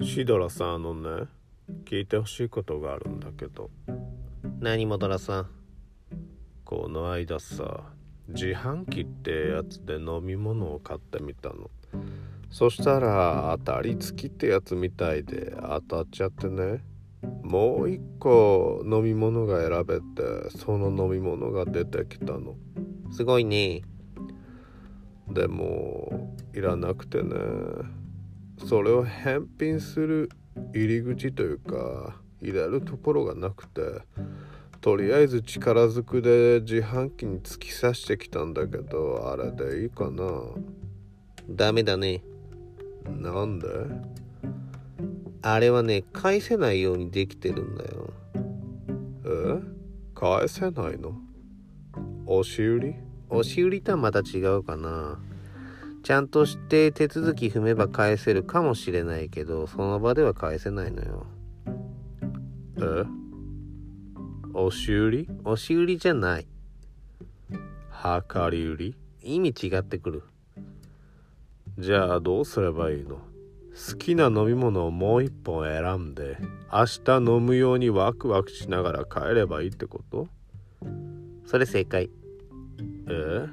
シドラさんあのね聞いてほしいことがあるんだけど。何もドラさん？この間さ自販機ってやつで飲み物を買ってみたの。そしたら当たり付きってやつみたいで当たっちゃってね。もう一個飲み物が選べてその飲み物が出てきたの。すごいね。でもいらなくてねそれを返品する入り口というか入れるところがなくてとりあえず力ずくで自販機に突き刺してきたんだけどあれでいいかな？ダメだね。なんで？あれはね返せないようにできてるんだよ。え？返せないの？押し売り？押し売りとはまた違うかなちゃんとして手続き踏めば返せるかもしれないけどその場では返せないのよ。え？押し売り？押し売りじゃない。量り売り？意味違ってくる。じゃあどうすればいいの？好きな飲み物をもう一本選んで明日飲むようにワクワクしながら帰ればいいってこと？それ正解。え？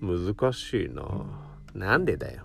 難しいななんでだよ。